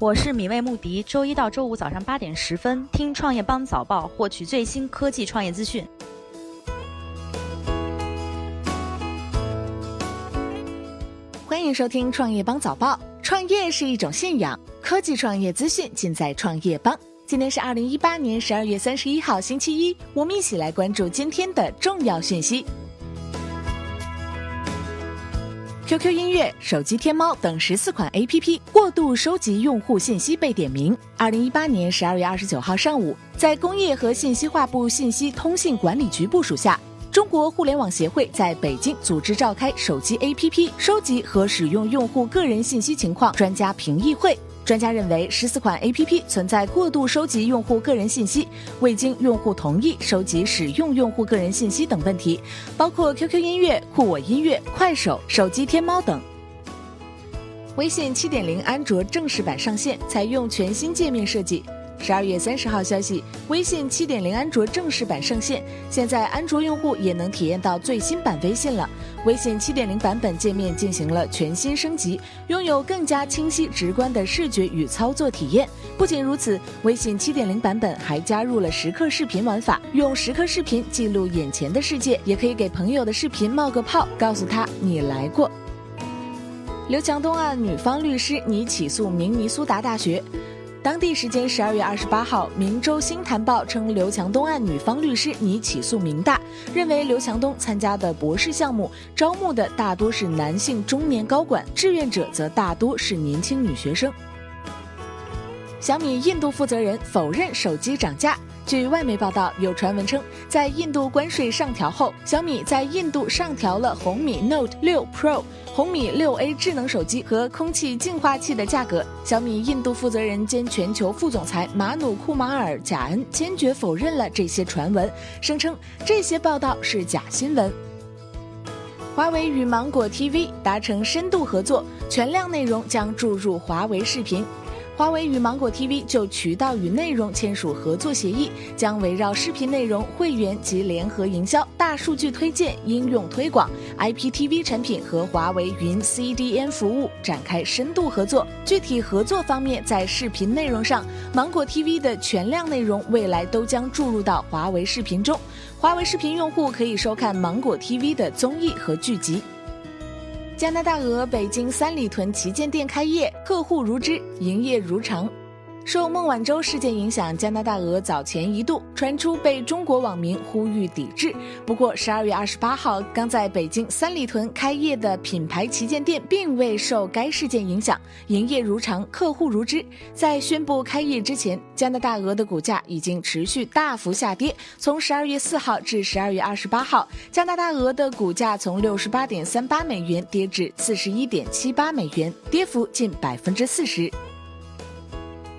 我是米未穆迪，周一到周五早上八点十分听创业邦早报，获取最新科技创业资讯。欢迎收听创业邦早报。创业是一种信仰，科技创业资讯尽在创业邦。今天是二零一八年十二月三十一号，星期一，我们一起来关注今天的重要讯息。QQ 音乐、手机天猫等十四款 APP 过度收集用户信息被点名。二零一八年十二月二十九号上午，在工业和信息化部信息通信管理局部署下，中国互联网协会在北京组织召开手机 APP 收集和使用用户个人信息情况专家评议会。专家认为，十四款 A P P 存在过度收集用户个人信息、未经用户同意收集使用用户个人信息等问题，包括 Q Q 音乐、酷我音乐、快手、手机天猫等。微信七点零安卓正式版上线，采用全新界面设计。十二月三十号消息，微信七点零安卓正式版上线，现在安卓用户也能体验到最新版微信了。微信七点零版本界面进行了全新升级，拥有更加清晰直观的视觉与操作体验。不仅如此，微信七点零版本还加入了时刻视频玩法，用时刻视频记录眼前的世界，也可以给朋友的视频冒个泡，告诉他你来过。刘强东案，女方律师拟起诉明尼苏达大学。当地时间十二月二十八号，《明州新坛报》称，刘强东案女方律师拟起诉明大，认为刘强东参加的博士项目招募的大多是男性中年高管，志愿者则大多是年轻女学生。小米印度负责人否认手机涨价。据外媒报道，有传闻称，在印度关税上调后，小米在印度上调了红米 Note 6 Pro、红米 6A 智能手机和空气净化器的价格。小米印度负责人兼全球副总裁马努库马尔·贾恩坚决否认了这些传闻，声称这些报道是假新闻。华为与芒果 TV 达成深度合作，全量内容将注入华为视频。华为与芒果 TV 就渠道与内容签署合作协议，将围绕视频内容、会员及联合营销、大数据推荐、应用推广、IPTV 产品和华为云 CDN 服务展开深度合作。具体合作方面，在视频内容上，芒果 TV 的全量内容未来都将注入到华为视频中，华为视频用户可以收看芒果 TV 的综艺和剧集。加拿大鹅北京三里屯旗舰店开业，客户如织，营业如常。受孟晚舟事件影响，加拿大鹅早前一度传出被中国网民呼吁抵制。不过，十二月二十八号刚在北京三里屯开业的品牌旗舰店，并未受该事件影响，营业如常，客户如织。在宣布开业之前，加拿大鹅的股价已经持续大幅下跌。从十二月四号至十二月二十八号，加拿大鹅的股价从六十八点三八美元跌至四十一点七八美元，跌幅近百分之四十。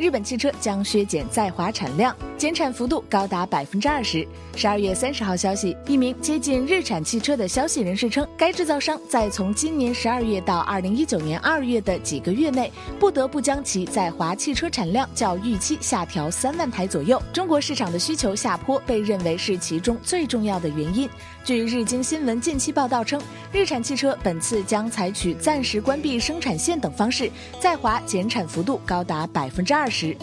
日本汽车将削减在华产量，减产幅度高达百分之二十。十二月三十号消息，一名接近日产汽车的消息人士称，该制造商在从今年十二月到二零一九年二月的几个月内，不得不将其在华汽车产量较预期下调三万台左右。中国市场的需求下坡被认为是其中最重要的原因。据日经新闻近期报道称，日产汽车本次将采取暂时关闭生产线等方式，在华减产幅度高达百分之二。十，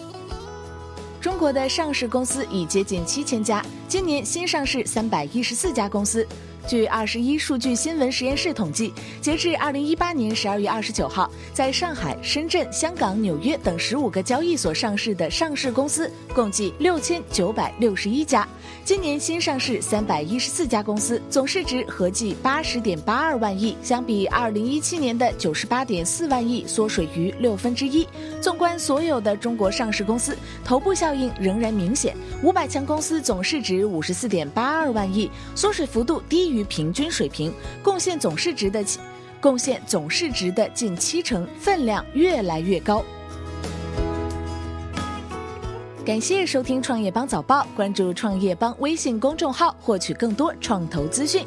中国的上市公司已接近七千家，今年新上市三百一十四家公司。据二十一数据新闻实验室统计，截至二零一八年十二月二十九号，在上海、深圳、香港、纽约等十五个交易所上市的上市公司共计六千九百六十一家。今年新上市三百一十四家公司，总市值合计八十点八二万亿，相比二零一七年的九十八点四万亿缩水逾六分之一。纵观所有的中国上市公司，头部效应仍然明显。五百强公司总市值五十四点八二万亿，缩水幅度低于。平均水平，贡献总市值的贡献总市值的近七成，分量越来越高。感谢收听创业邦早报，关注创业邦微信公众号，获取更多创投资讯。